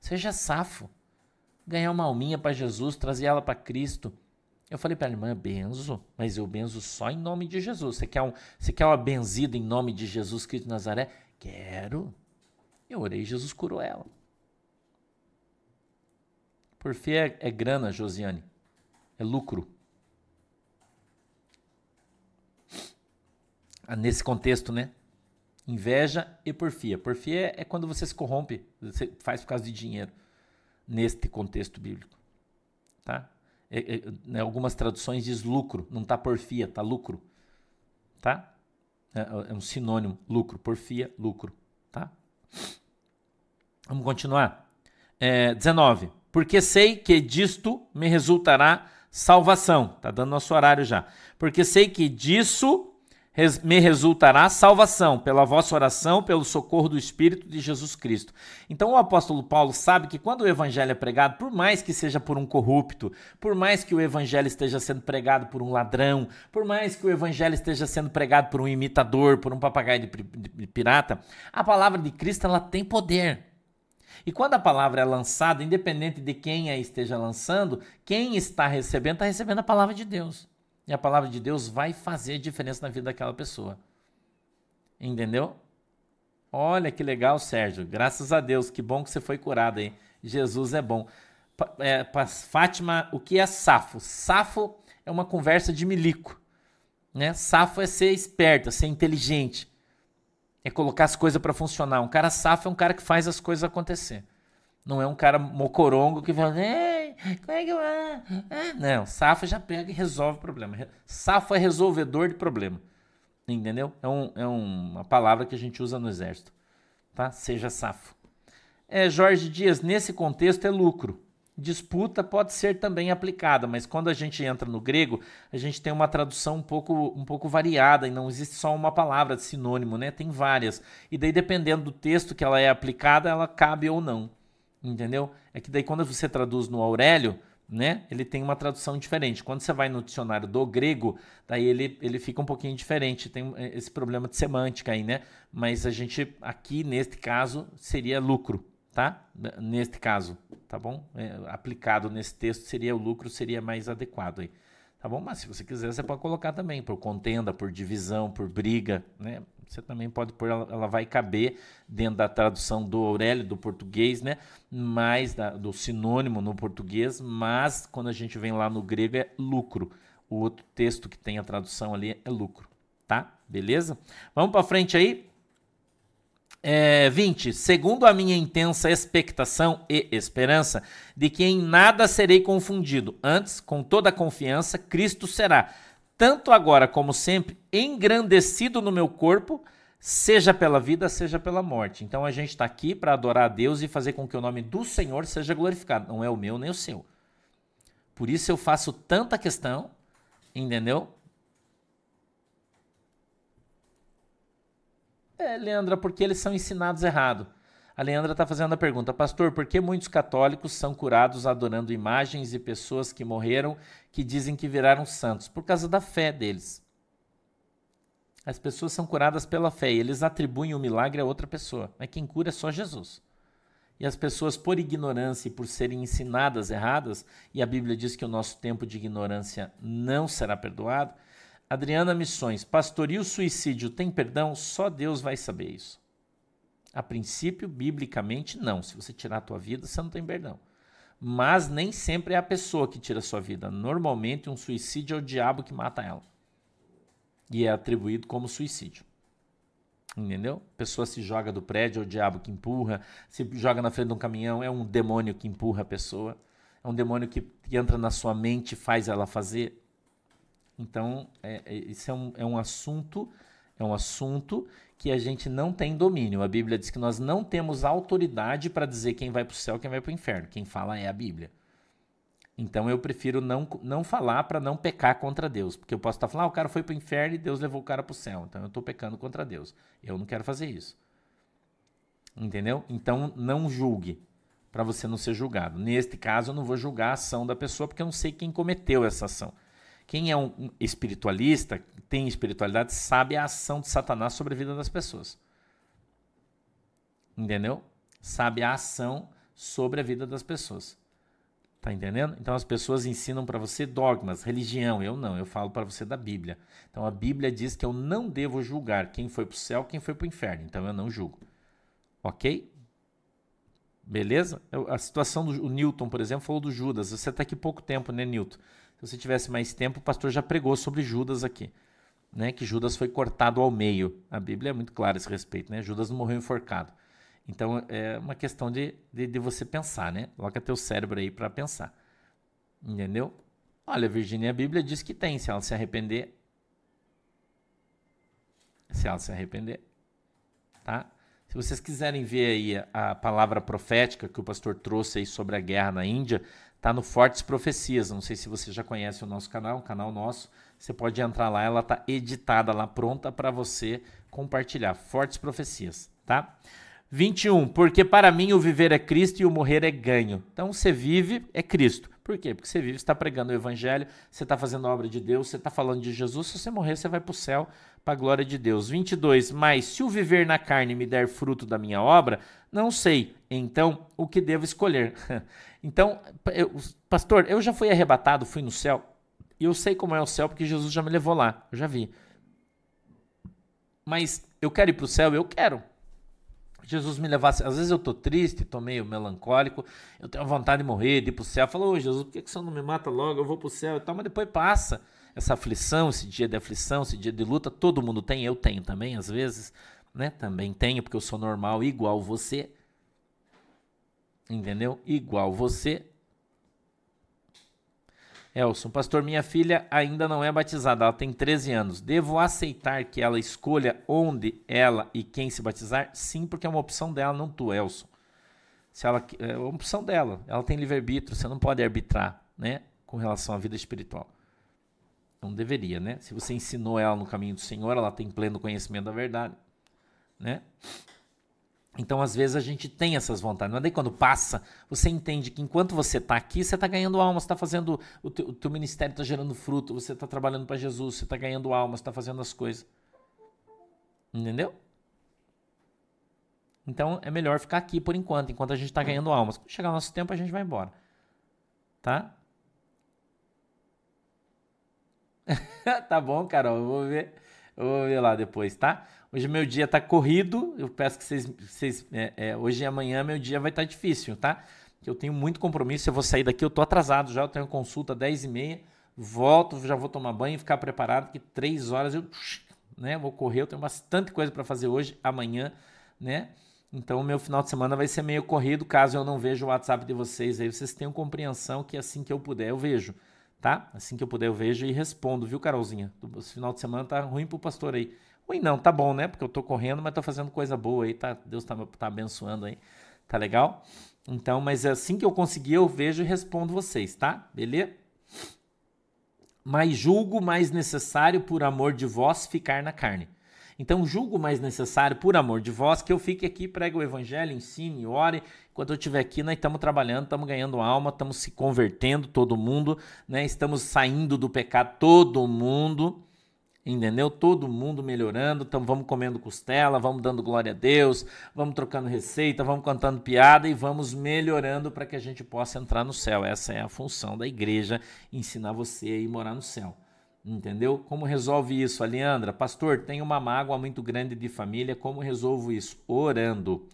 Seja safo. Ganhar uma alminha para Jesus, trazer ela para Cristo. Eu falei para a irmã, benzo, mas eu benzo só em nome de Jesus. Você quer, um, você quer uma benzida em nome de Jesus Cristo de Nazaré? Quero. Eu orei, Jesus curou ela. Porfia é, é grana, Josiane. É lucro. Nesse contexto, né? Inveja e porfia. Porfia é quando você se corrompe, você faz por causa de dinheiro. Neste contexto bíblico. Tá? É, é, né, algumas traduções diz lucro, não tá porfia, tá lucro. Tá? É, é um sinônimo, lucro. Porfia, lucro. Tá? Vamos continuar. É, 19. Porque sei que disto me resultará salvação. Tá dando nosso horário já. Porque sei que disso me resultará salvação pela vossa oração, pelo socorro do Espírito de Jesus Cristo. Então o apóstolo Paulo sabe que quando o evangelho é pregado, por mais que seja por um corrupto, por mais que o evangelho esteja sendo pregado por um ladrão, por mais que o evangelho esteja sendo pregado por um imitador, por um papagaio de pirata, a palavra de Cristo ela tem poder. E quando a palavra é lançada, independente de quem a esteja lançando, quem está recebendo, está recebendo a palavra de Deus. E a palavra de Deus vai fazer diferença na vida daquela pessoa. Entendeu? Olha que legal, Sérgio. Graças a Deus, que bom que você foi curado aí. Jesus é bom. É, Fátima, o que é safo? Safo é uma conversa de milico. Né? Safo é ser esperto, ser inteligente. É colocar as coisas para funcionar. Um cara safo é um cara que faz as coisas acontecer. Não é um cara mocorongo que fala, Ei, como é que eu. Ah, ah. Não, Safo já pega e resolve o problema. Safo é resolvedor de problema. Entendeu? É, um, é uma palavra que a gente usa no exército. Tá? Seja safo. É, Jorge Dias, nesse contexto é lucro. Disputa pode ser também aplicada, mas quando a gente entra no grego, a gente tem uma tradução um pouco, um pouco variada e não existe só uma palavra de sinônimo, né? Tem várias. E daí, dependendo do texto que ela é aplicada, ela cabe ou não. Entendeu? É que daí quando você traduz no Aurélio, né, ele tem uma tradução diferente. Quando você vai no dicionário do grego, daí ele, ele fica um pouquinho diferente. Tem é, esse problema de semântica aí, né? Mas a gente aqui neste caso seria lucro, tá? Neste caso, tá bom? É, aplicado nesse texto seria o lucro seria mais adequado aí. Tá bom? Mas se você quiser, você pode colocar também por contenda, por divisão, por briga, né? Você também pode pôr, ela, ela vai caber dentro da tradução do Aurélio, do português, né? Mais da, do sinônimo no português, mas quando a gente vem lá no grego é lucro. O outro texto que tem a tradução ali é lucro, tá? Beleza? Vamos para frente aí. É, 20. Segundo a minha intensa expectação e esperança de que em nada serei confundido, antes, com toda a confiança, Cristo será, tanto agora como sempre, engrandecido no meu corpo, seja pela vida, seja pela morte. Então a gente está aqui para adorar a Deus e fazer com que o nome do Senhor seja glorificado. Não é o meu nem o seu. Por isso eu faço tanta questão, entendeu? É, Leandra, porque eles são ensinados errado. A Leandra está fazendo a pergunta, pastor, por que muitos católicos são curados adorando imagens e pessoas que morreram que dizem que viraram santos? Por causa da fé deles. As pessoas são curadas pela fé e eles atribuem o milagre a outra pessoa, mas quem cura é só Jesus. E as pessoas, por ignorância e por serem ensinadas erradas, e a Bíblia diz que o nosso tempo de ignorância não será perdoado, Adriana Missões, pastor, e o suicídio tem perdão? Só Deus vai saber isso. A princípio, biblicamente, não. Se você tirar a tua vida, você não tem perdão. Mas nem sempre é a pessoa que tira a sua vida. Normalmente, um suicídio é o diabo que mata ela. E é atribuído como suicídio. Entendeu? A pessoa se joga do prédio, é o diabo que empurra. Se joga na frente de um caminhão, é um demônio que empurra a pessoa. É um demônio que, entra na sua mente e faz ela fazer. Então, é, é, isso é um, é um assunto, é um assunto que a gente não tem domínio. A Bíblia diz que nós não temos autoridade para dizer quem vai para o céu e quem vai para o inferno. Quem fala é a Bíblia. Então eu prefiro não, não falar para não pecar contra Deus. Porque eu posso estar falando, ah, o cara foi para o inferno e Deus levou o cara para o céu. Então eu estou pecando contra Deus. Eu não quero fazer isso. Entendeu? Então não julgue para você não ser julgado. Neste caso, eu não vou julgar a ação da pessoa porque eu não sei quem cometeu essa ação. Quem é um espiritualista, tem espiritualidade, sabe a ação de Satanás sobre a vida das pessoas. Entendeu? Sabe a ação sobre a vida das pessoas. Tá entendendo? Então as pessoas ensinam para você dogmas, religião. Eu não, eu falo para você da Bíblia. Então a Bíblia diz que eu não devo julgar quem foi para o céu, quem foi para o inferno. Então eu não julgo. Ok? Beleza? Eu, a situação do Newton, por exemplo, falou do Judas. Você está aqui pouco tempo, né, Newton? Se você tivesse mais tempo, o pastor já pregou sobre Judas aqui. Né, que Judas foi cortado ao meio. A Bíblia é muito clara a esse respeito, né? Judas não morreu enforcado. Então é uma questão de, de, de você pensar, né? Coloca teu cérebro aí para pensar. Entendeu? Olha, Virginia, a Bíblia diz que tem. Se ela se arrepender. Se ela se arrepender. Tá? Se vocês quiserem ver aí a, a palavra profética que o pastor trouxe aí sobre a guerra na Índia, tá no Fortes Profecias. Não sei se você já conhece o nosso canal, um canal nosso. Você pode entrar lá, ela tá editada lá, pronta para você compartilhar. Fortes Profecias, tá? 21. Porque para mim o viver é Cristo e o morrer é ganho. Então você vive é Cristo. Por quê? Porque você vive, está pregando o Evangelho, você está fazendo a obra de Deus, você está falando de Jesus. Se você morrer, você vai para o céu, para a glória de Deus. 22. Mas se o viver na carne me der fruto da minha obra, não sei. Então, o que devo escolher? então, eu, pastor, eu já fui arrebatado, fui no céu. E eu sei como é o céu porque Jesus já me levou lá. Eu já vi. Mas eu quero ir para o céu? Eu quero. Jesus me levasse. Às vezes eu tô triste, tô meio melancólico, eu tenho vontade de morrer, de ir pro céu. Eu falo, ô Jesus, por que, que você não me mata logo? Eu vou pro céu e tal, mas depois passa. Essa aflição, esse dia de aflição, esse dia de luta, todo mundo tem, eu tenho também, às vezes, né? Também tenho, porque eu sou normal, igual você. Entendeu? Igual você. Elson, pastor, minha filha ainda não é batizada, ela tem 13 anos. Devo aceitar que ela escolha onde ela e quem se batizar? Sim, porque é uma opção dela, não tu, Elson. Se ela, é uma opção dela, ela tem livre-arbítrio, você não pode arbitrar, né, com relação à vida espiritual. Não deveria, né? Se você ensinou ela no caminho do Senhor, ela tem pleno conhecimento da verdade, né? Então, às vezes, a gente tem essas vontades. Mas daí, quando passa, você entende que enquanto você está aqui, você está ganhando alma, você está fazendo. O teu, o teu ministério está gerando fruto, você está trabalhando para Jesus, você está ganhando alma, você está fazendo as coisas. Entendeu? Então, é melhor ficar aqui por enquanto, enquanto a gente está ganhando almas. Quando chegar o nosso tempo, a gente vai embora. Tá? tá bom, Carol. Eu vou ver. Eu vou ver lá depois, tá? Hoje meu dia tá corrido. Eu peço que vocês. vocês é, é, hoje e amanhã meu dia vai estar tá difícil, tá? Eu tenho muito compromisso. Eu vou sair daqui, eu tô atrasado já. Eu tenho consulta 10 e meia. Volto, já vou tomar banho e ficar preparado, que três horas eu né, vou correr. Eu tenho bastante coisa para fazer hoje, amanhã, né? Então, meu final de semana vai ser meio corrido. Caso eu não veja o WhatsApp de vocês aí, vocês tenham compreensão que assim que eu puder eu vejo, tá? Assim que eu puder eu vejo e respondo, viu, Carolzinha? Esse final de semana tá ruim pro pastor aí. Ruim não, tá bom, né? Porque eu tô correndo, mas tô fazendo coisa boa aí, tá? Deus tá, tá abençoando aí. Tá legal? Então, mas assim que eu conseguir, eu vejo e respondo vocês, tá? Beleza? Mas julgo mais necessário por amor de vós ficar na carne. Então, julgo mais necessário, por amor de vós, que eu fique aqui, pregue o evangelho, ensine, ore. Enquanto eu estiver aqui, nós estamos trabalhando, estamos ganhando alma, estamos se convertendo, todo mundo, né? Estamos saindo do pecado, todo mundo entendeu? Todo mundo melhorando, então vamos comendo costela, vamos dando glória a Deus, vamos trocando receita, vamos cantando piada e vamos melhorando para que a gente possa entrar no céu. Essa é a função da igreja, ensinar você a ir morar no céu. Entendeu? Como resolve isso, Aliandra? Pastor, tem uma mágoa muito grande de família, como resolvo isso? Orando.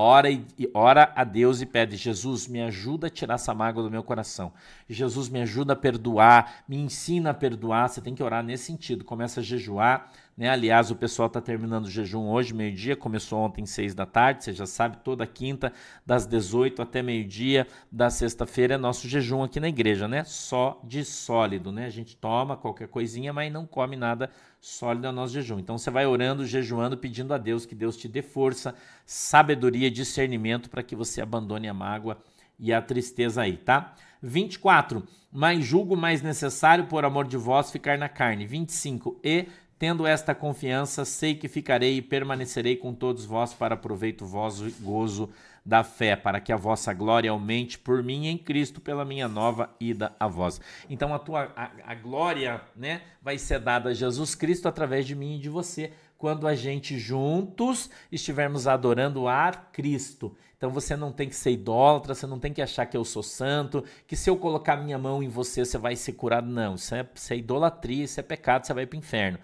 Ora, e, ora a Deus e pede: Jesus, me ajuda a tirar essa mágoa do meu coração. Jesus, me ajuda a perdoar, me ensina a perdoar. Você tem que orar nesse sentido. Começa a jejuar, né? Aliás, o pessoal está terminando o jejum hoje, meio-dia, começou ontem, seis da tarde, você já sabe, toda quinta, das 18 até meio-dia, da sexta-feira é nosso jejum aqui na igreja, né? Só de sólido, né? A gente toma qualquer coisinha, mas não come nada sólido no nosso jejum. Então você vai orando, jejuando, pedindo a Deus que Deus te dê força, sabedoria, discernimento para que você abandone a mágoa e a tristeza aí, tá? 24. Mas julgo mais necessário, por amor de vós, ficar na carne. 25. E Tendo esta confiança, sei que ficarei e permanecerei com todos vós para proveito e gozo da fé, para que a vossa glória aumente por mim em Cristo, pela minha nova ida a vós. Então a tua a, a glória, né, vai ser dada a Jesus Cristo através de mim e de você, quando a gente juntos estivermos adorando a Cristo. Então você não tem que ser idólatra, você não tem que achar que eu sou santo, que se eu colocar minha mão em você, você vai ser curado. Não, isso é, isso é idolatria, isso é pecado, você vai para o inferno.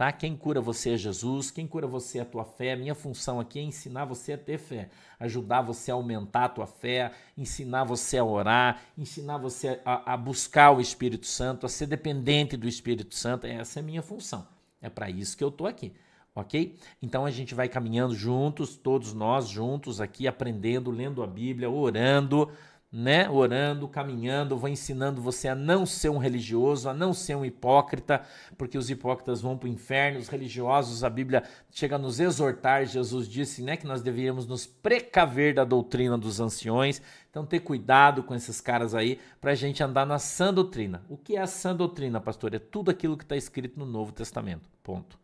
Tá? Quem cura você é Jesus, quem cura você é a tua fé. Minha função aqui é ensinar você a ter fé, ajudar você a aumentar a tua fé, ensinar você a orar, ensinar você a, a buscar o Espírito Santo, a ser dependente do Espírito Santo. Essa é a minha função. É para isso que eu estou aqui ok? Então a gente vai caminhando juntos, todos nós juntos aqui, aprendendo, lendo a Bíblia, orando, né? Orando, caminhando, vou ensinando você a não ser um religioso, a não ser um hipócrita, porque os hipócritas vão para o inferno, os religiosos, a Bíblia chega a nos exortar, Jesus disse, né, que nós deveríamos nos precaver da doutrina dos anciões, então ter cuidado com esses caras aí, para a gente andar na sã doutrina. O que é a sã doutrina, pastor? É tudo aquilo que está escrito no Novo Testamento, ponto.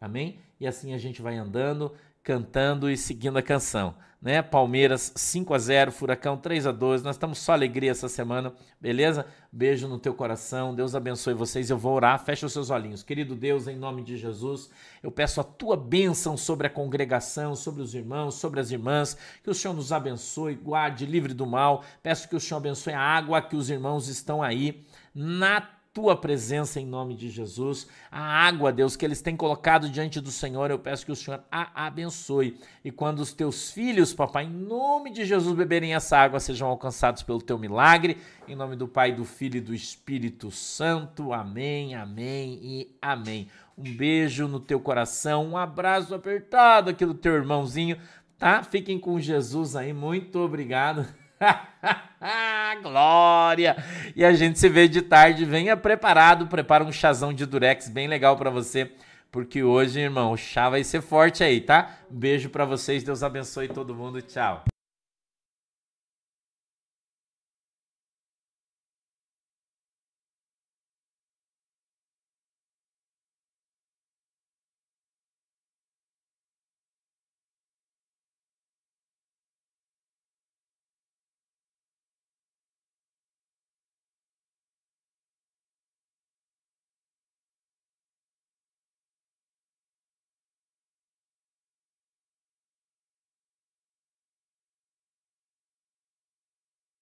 Amém? E assim a gente vai andando, cantando e seguindo a canção, né? Palmeiras 5 a 0, Furacão 3 a 2. Nós estamos só alegria essa semana, beleza? Beijo no teu coração. Deus abençoe vocês. Eu vou orar. Fecha os seus olhinhos. Querido Deus, em nome de Jesus, eu peço a tua bênção sobre a congregação, sobre os irmãos, sobre as irmãs, que o Senhor nos abençoe, guarde livre do mal. Peço que o Senhor abençoe a água que os irmãos estão aí na tua presença em nome de Jesus. A água, Deus, que eles têm colocado diante do Senhor, eu peço que o Senhor a abençoe. E quando os teus filhos, papai, em nome de Jesus, beberem essa água, sejam alcançados pelo teu milagre. Em nome do Pai, do Filho e do Espírito Santo. Amém, amém e amém. Um beijo no teu coração, um abraço apertado aqui do teu irmãozinho, tá? Fiquem com Jesus aí. Muito obrigado. Glória! E a gente se vê de tarde. Venha preparado, prepara um chazão de durex bem legal para você, porque hoje, irmão, o chá vai ser forte aí, tá? Beijo para vocês, Deus abençoe todo mundo. Tchau.